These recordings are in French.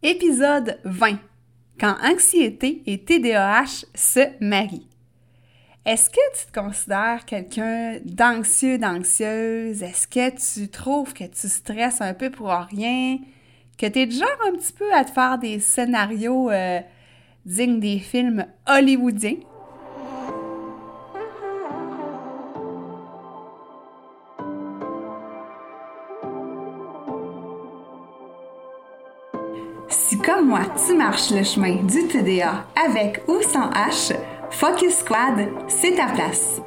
Épisode 20. Quand anxiété et TDAH se marient. Est-ce que tu te considères quelqu'un d'anxieux, d'anxieuse? Est-ce que tu trouves que tu stresses un peu pour rien? Que tu es genre un petit peu à te faire des scénarios euh, dignes des films hollywoodiens? Si comme moi, tu marches le chemin du TDA avec ou sans H, Focus Squad, c'est ta place.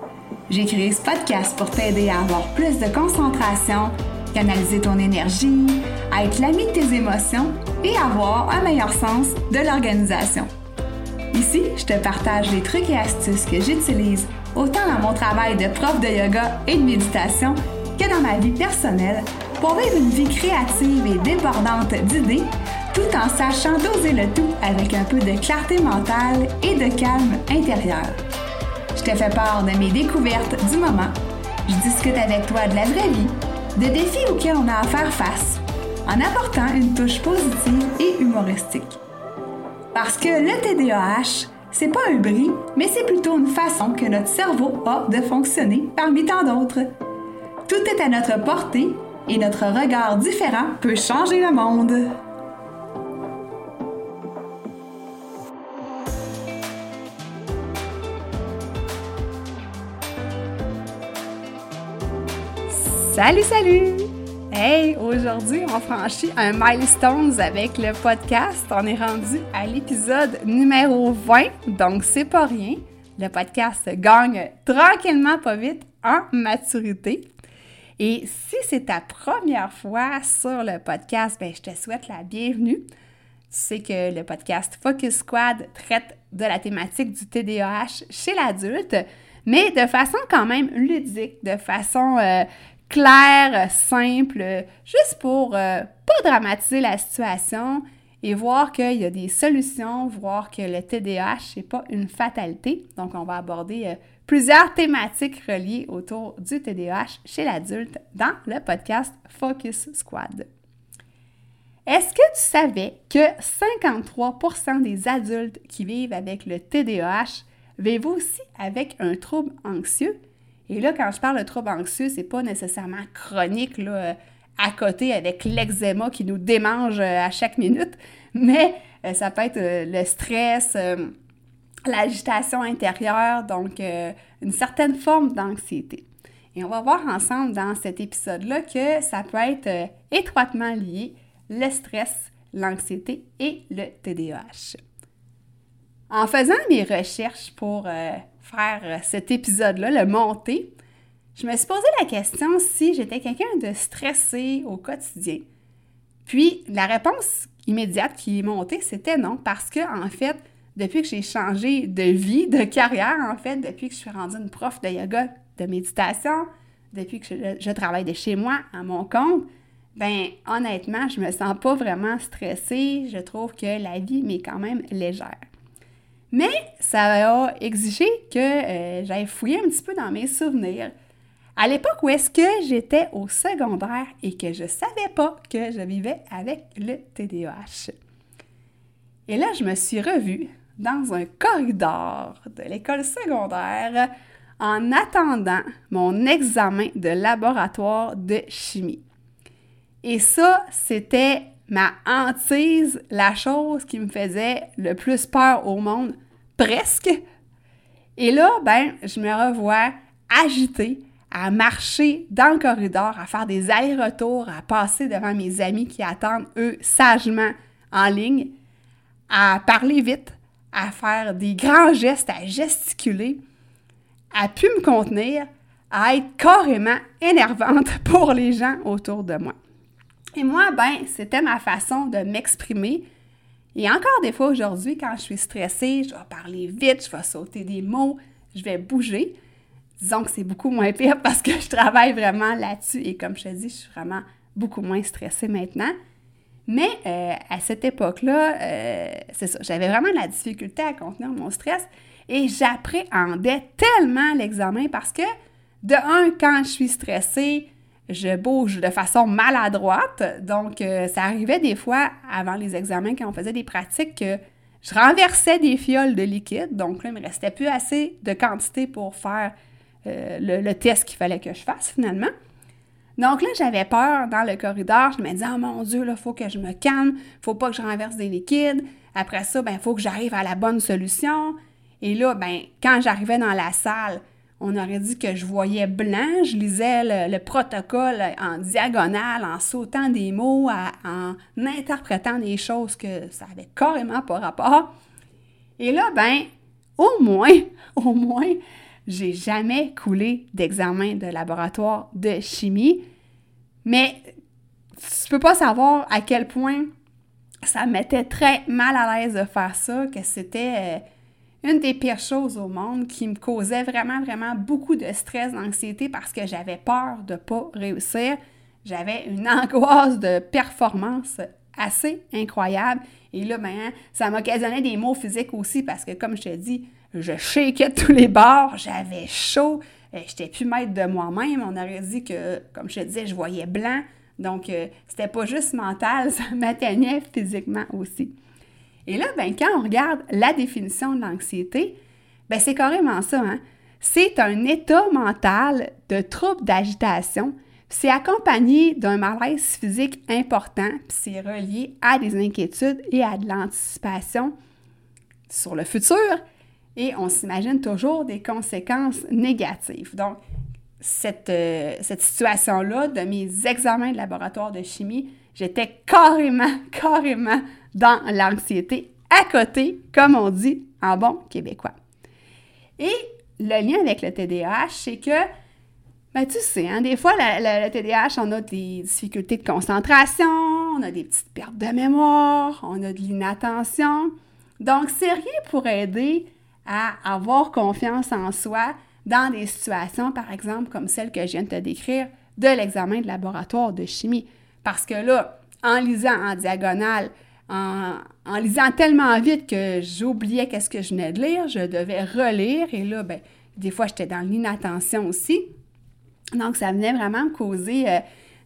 J'ai créé ce podcast pour t'aider à avoir plus de concentration, canaliser ton énergie, à être l'ami de tes émotions et avoir un meilleur sens de l'organisation. Ici, je te partage les trucs et astuces que j'utilise autant dans mon travail de prof de yoga et de méditation que dans ma vie personnelle pour vivre une vie créative et débordante d'idées tout en sachant doser le tout avec un peu de clarté mentale et de calme intérieur. Je te fais part de mes découvertes du moment. Je discute avec toi de la vraie vie, de défis auxquels on a à faire face, en apportant une touche positive et humoristique. Parce que le TDAH, c'est pas un bris, mais c'est plutôt une façon que notre cerveau a de fonctionner parmi tant d'autres. Tout est à notre portée et notre regard différent peut changer le monde. Salut, salut! Hey, aujourd'hui, on franchit un milestone avec le podcast. On est rendu à l'épisode numéro 20, donc c'est pas rien. Le podcast gagne tranquillement pas vite en maturité. Et si c'est ta première fois sur le podcast, ben, je te souhaite la bienvenue. Tu sais que le podcast Focus Squad traite de la thématique du TDAH chez l'adulte, mais de façon quand même ludique, de façon euh, clair, simple, juste pour euh, pas dramatiser la situation et voir qu'il y a des solutions, voir que le TDAH n'est pas une fatalité. Donc, on va aborder euh, plusieurs thématiques reliées autour du TDAH chez l'adulte dans le podcast Focus Squad. Est-ce que tu savais que 53% des adultes qui vivent avec le TDAH vivent aussi avec un trouble anxieux? Et là, quand je parle de trouble anxieux, c'est pas nécessairement chronique, là, euh, à côté avec l'eczéma qui nous démange euh, à chaque minute, mais euh, ça peut être le stress, l'agitation intérieure, donc une certaine forme d'anxiété. Et on va voir ensemble dans cet épisode-là que ça peut être étroitement lié, le stress, l'anxiété et le TDAH. En faisant mes recherches pour faire euh, cet épisode-là, le monter, je me suis posé la question si j'étais quelqu'un de stressé au quotidien. Puis la réponse immédiate qui est montée, c'était non, parce que en fait, depuis que j'ai changé de vie, de carrière, en fait, depuis que je suis rendue une prof de yoga, de méditation, depuis que je, travaille de chez moi à mon compte, ben honnêtement, je me sens pas vraiment stressée. Je trouve que la vie m'est quand même légère. Mais ça a exigé que euh, j'aille fouiller un petit peu dans mes souvenirs. À l'époque où est-ce que j'étais au secondaire et que je ne savais pas que je vivais avec le TDAH. Et là, je me suis revue dans un corridor de l'école secondaire en attendant mon examen de laboratoire de chimie. Et ça, c'était ma hantise, la chose qui me faisait le plus peur au monde, presque. Et là, ben, je me revois agitée à marcher dans le corridor, à faire des allers-retours, à passer devant mes amis qui attendent, eux, sagement en ligne, à parler vite, à faire des grands gestes, à gesticuler, à pu me contenir, à être carrément énervante pour les gens autour de moi. Et moi, ben, c'était ma façon de m'exprimer. Et encore des fois aujourd'hui, quand je suis stressée, je vais parler vite, je vais sauter des mots, je vais bouger. Disons que c'est beaucoup moins pire parce que je travaille vraiment là-dessus et comme je te dis, je suis vraiment beaucoup moins stressée maintenant. Mais euh, à cette époque-là, euh, c'est ça, j'avais vraiment la difficulté à contenir mon stress et j'appréhendais tellement l'examen parce que, de un, quand je suis stressée, je bouge de façon maladroite. Donc, euh, ça arrivait des fois, avant les examens, quand on faisait des pratiques, que je renversais des fioles de liquide. Donc là, il me restait plus assez de quantité pour faire euh, le, test qu'il fallait que je fasse finalement. Donc là, j'avais peur dans le corridor. Je me disais, oh mon Dieu, il faut que je me calme, faut pas que je renverse des liquides. Après ça, ben, il faut que j'arrive à la bonne solution. Et là, ben, quand j'arrivais dans la salle, on aurait dit que je voyais blanc, je lisais le, protocole en diagonale, en sautant des mots, en interprétant des choses que ça avait carrément pas rapport. Et là, ben, au moins, au moins, j'ai jamais coulé d'examen de laboratoire de chimie, mais tu peux pas savoir à quel point ça me mettait très mal à l'aise de faire ça, que c'était euh, une des pires choses au monde qui me causait vraiment, vraiment beaucoup de stress, d'anxiété parce que j'avais peur de ne pas réussir. J'avais une angoisse de performance assez incroyable. Et là, ben, ça m'occasionnait des maux physiques aussi parce que, comme je te dis, je shakeais tous les bords, j'avais chaud, euh, j'étais plus maître de moi-même. On aurait dit que, comme je te disais, je voyais blanc. Donc, euh, c'était pas juste mental, ça m'atteignait physiquement aussi. Et là, ben, quand on regarde la définition de l'anxiété, ben, c'est carrément ça. Hein? C'est un état mental de trouble d'agitation. C'est accompagné d'un malaise physique important, c'est relié à des inquiétudes et à de l'anticipation sur le futur. Et on s'imagine toujours des conséquences négatives. Donc, cette, euh, cette situation-là de mes examens de laboratoire de chimie, j'étais carrément, carrément dans l'anxiété à côté, comme on dit en bon québécois. Et le lien avec le TDAH, c'est que, ben, tu sais, hein, des fois, le, TDAH, on a des difficultés de concentration, on a des petites pertes de mémoire, on a de l'inattention. Donc, c'est rien pour aider à avoir confiance en soi dans des situations, par exemple, comme celle que je viens de te décrire de l'examen de laboratoire de chimie. Parce que là, en lisant en diagonale en, lisant tellement vite que j'oubliais qu'est-ce que je venais de lire, je devais relire et là, ben, des fois, j'étais dans l'inattention aussi. Donc, ça venait vraiment me causer euh,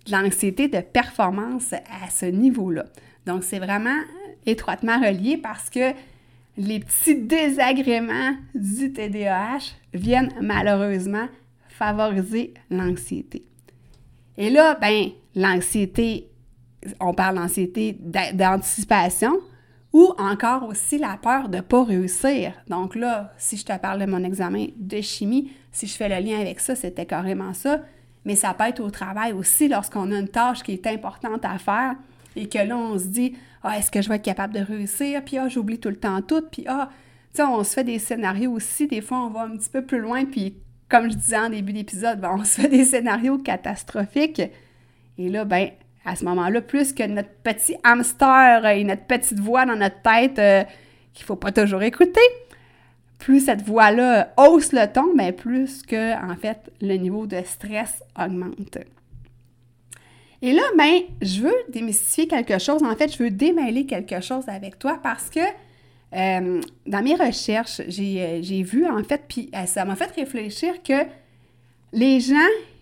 de l'anxiété de performance à ce niveau-là. Donc, c'est vraiment étroitement relié parce que les petits désagréments du TDAH viennent malheureusement favoriser l'anxiété. Et là, ben, l'anxiété on parle d'anxiété d'anticipation ou encore aussi la peur de ne pas réussir. Donc là, si je te parle de mon examen de chimie, si je fais le lien avec ça, c'était carrément ça. Mais ça peut être au travail aussi lorsqu'on a une tâche qui est importante à faire et que là, on se dit Ah, est-ce que je vais être capable de réussir? Puis ah, j'oublie tout le temps tout. Puis ah, tu sais, on se fait des scénarios aussi. Des fois, on va un petit peu plus loin. Puis comme je disais en début d'épisode, ben, on se fait des scénarios catastrophiques. Et là, ben, à ce moment-là, plus que notre petit hamster et notre petite voix dans notre tête euh, qu'il faut pas toujours écouter, plus cette voix-là hausse le ton, mais plus que, en fait, le niveau de stress augmente. Et là, ben, je veux démystifier quelque chose. En fait, je veux démêler quelque chose avec toi parce que euh, dans mes recherches, euh, j'ai vu, en fait, puis ça m'a fait réfléchir que les gens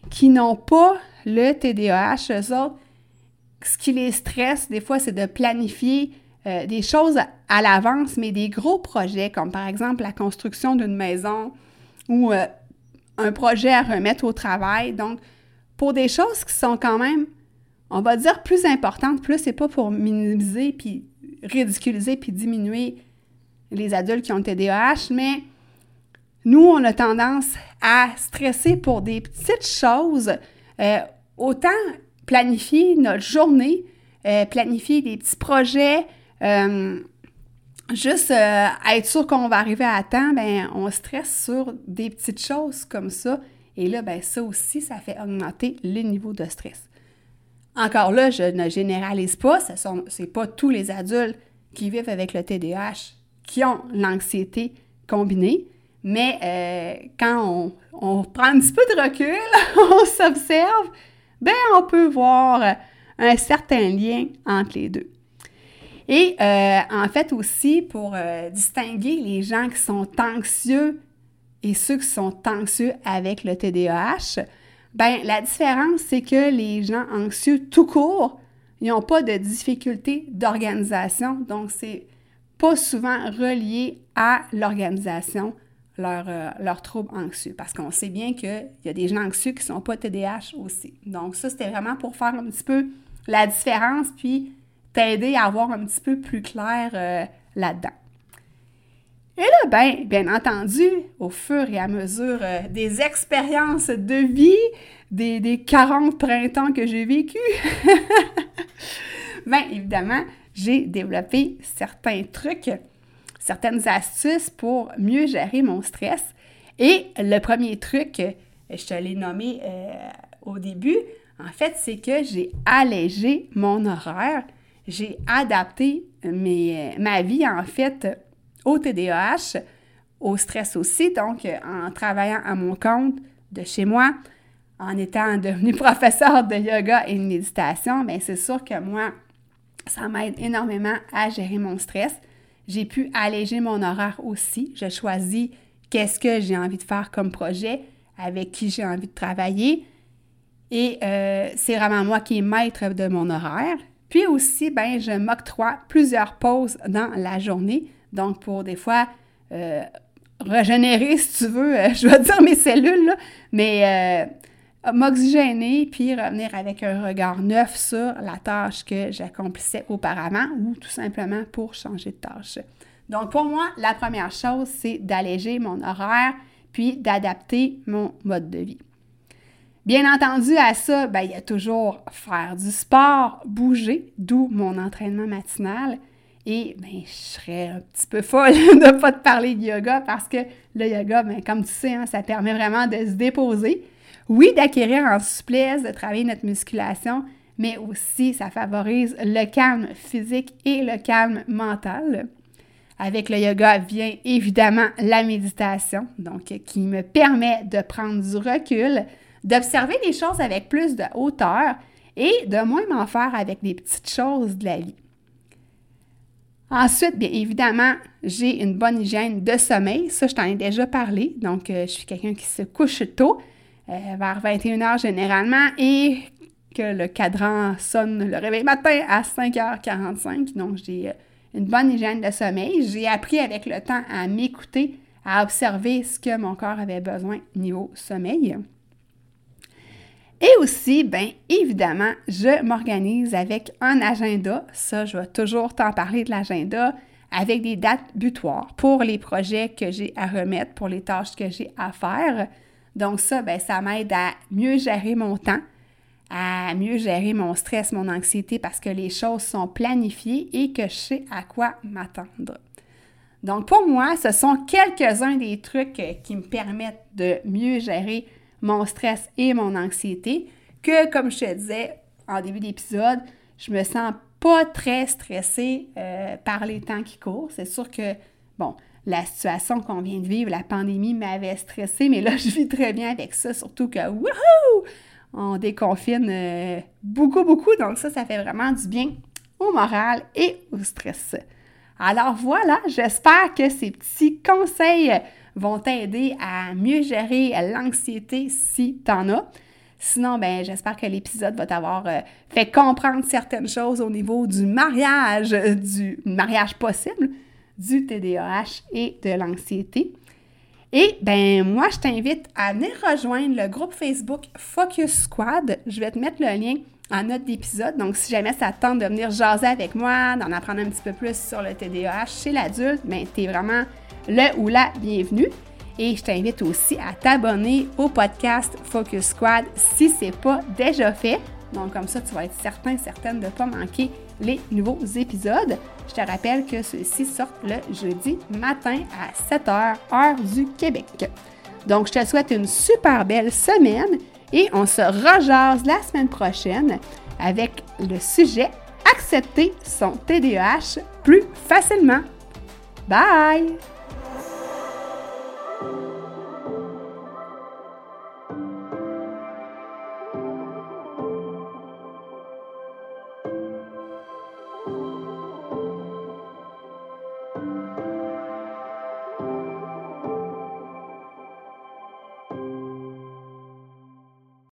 qui n'ont pas le TDAH, eux autres, ce qui les stresse, des fois, c'est de planifier euh, des choses à l'avance, mais des gros projets, comme par exemple la construction d'une maison ou euh, un projet à remettre au travail. Donc, pour des choses qui sont quand même, on va dire, plus importantes, plus c'est pas pour minimiser, puis ridiculiser, puis diminuer les adultes qui ont le TDAH, mais nous, on a tendance à stresser pour des petites choses, euh, autant planifier notre journée, euh, planifier des petits projets, euh, juste euh, être sûr qu'on va arriver à temps, ben on stresse sur des petites choses comme ça. Et là, ben ça aussi, ça fait augmenter le niveau de stress. Encore là, je ne généralise pas, ce n'est pas tous les adultes qui vivent avec le TDAH qui ont l'anxiété combinée, mais quand on, on, prend un petit peu de recul, on s'observe, ben on peut voir un certain lien entre les deux. Et euh, en fait aussi, pour euh, distinguer les gens qui sont anxieux et ceux qui sont anxieux avec le TDAH, Ben, la différence, c'est que les gens anxieux tout court, ils n'ont pas de difficulté d'organisation. Donc, c'est pas souvent relié à l'organisation, leur, euh, leur trouble anxieux. Parce qu'on sait bien qu'il y a des gens anxieux qui ne sont pas TDAH aussi. Donc, ça, c'était vraiment pour faire un petit peu la différence, puis t'aider à avoir un petit peu plus clair euh, là-dedans. Et là, ben, bien entendu, au fur et à mesure euh, des expériences de vie, des, des 40 printemps que j'ai vécu, bien évidemment, j'ai développé certains trucs, certaines astuces pour mieux gérer mon stress. Et le premier truc, je te l'ai nommé euh, au début, en fait, c'est que j'ai allégé mon horaire. J'ai adapté mes, ma vie, en fait, au TDAH, au stress aussi. Donc, en travaillant à mon compte de chez moi, en étant devenu professeur de yoga et de méditation, bien, c'est sûr que moi, ça m'aide énormément à gérer mon stress. J'ai pu alléger mon horaire aussi. Je choisis qu'est-ce que j'ai envie de faire comme projet, avec qui j'ai envie de travailler. Et euh, c'est vraiment moi qui est maître de mon horaire. Puis aussi, ben, je m'octroie plusieurs pauses dans la journée. Donc, pour des fois euh, régénérer, si tu veux, euh, je vais dire mes cellules, mais m'oxygéner, puis revenir avec un regard neuf sur la tâche que j'accomplissais auparavant ou tout simplement pour changer de tâche. Donc, pour moi, la première chose, c'est d'alléger mon horaire puis d'adapter mon mode de vie. Bien entendu, à ça, ben, il y a toujours faire du sport, bouger, d'où mon entraînement matinal. Et ben, je serais un petit peu folle de ne pas te parler de yoga parce que le yoga, ben, comme tu sais, hein, ça permet vraiment de se déposer oui, d'acquérir en souplesse, de travailler notre musculation, mais aussi ça favorise le calme physique et le calme mental. Avec le yoga vient évidemment la méditation, donc qui me permet de prendre du recul, d'observer les choses avec plus de hauteur et de moins m'en faire avec des petites choses de la vie. Ensuite, bien évidemment, j'ai une bonne hygiène de sommeil. Ça, je t'en ai déjà parlé. Donc, euh, je suis quelqu'un qui se couche tôt. Euh, vers 21h généralement et que le cadran sonne le réveil matin à 5h45. Donc, j'ai euh, une bonne hygiène de sommeil. J'ai appris avec le temps à m'écouter, à observer ce que mon corps avait besoin niveau sommeil. Et aussi, bien évidemment, je m'organise avec un agenda. Ça, je vais toujours t'en parler de l'agenda avec des dates butoirs pour les projets que j'ai à remettre, pour les tâches que j'ai à faire. Donc ça, ben, ça m'aide à mieux gérer mon temps, à mieux gérer mon stress, mon anxiété parce que les choses sont planifiées et que je sais à quoi m'attendre. Donc pour moi, ce sont quelques-uns des trucs qui me permettent de mieux gérer mon stress et mon anxiété que, comme je te disais en début d'épisode, je me sens pas très stressée euh, par les temps qui courent. C'est sûr que, bon, la situation qu'on vient de vivre, la pandémie m'avait stressée, mais là, je vis très bien avec ça, surtout que, wouhou! On déconfine euh, beaucoup, beaucoup, donc ça, ça fait vraiment du bien au moral et au stress. Alors voilà, j'espère que ces petits conseils vont t'aider à mieux gérer l'anxiété si tu en as. Sinon, ben, j'espère que l'épisode va t'avoir euh, fait comprendre certaines choses au niveau du mariage, du mariage possible, du TDAH et de l'anxiété. Et ben moi, je t'invite à venir rejoindre le groupe Facebook Focus Squad. Je vais te mettre le lien en note d'épisode. Donc, si jamais ça te tente de venir jaser avec moi, d'en apprendre un petit peu plus sur le TDAH chez l'adulte, ben tu es vraiment le ou la bienvenue. Et je t'invite aussi à t'abonner au podcast Focus Squad si ce n'est pas déjà fait. Donc, comme ça, tu vas être certain, certaine de ne pas manquer les nouveaux épisodes. Je te rappelle que ceux-ci sortent le jeudi matin à 7h, heure du Québec. Donc, je te souhaite une super belle semaine et on se rejase la semaine prochaine avec le sujet Accepter son TDAH plus facilement. Bye!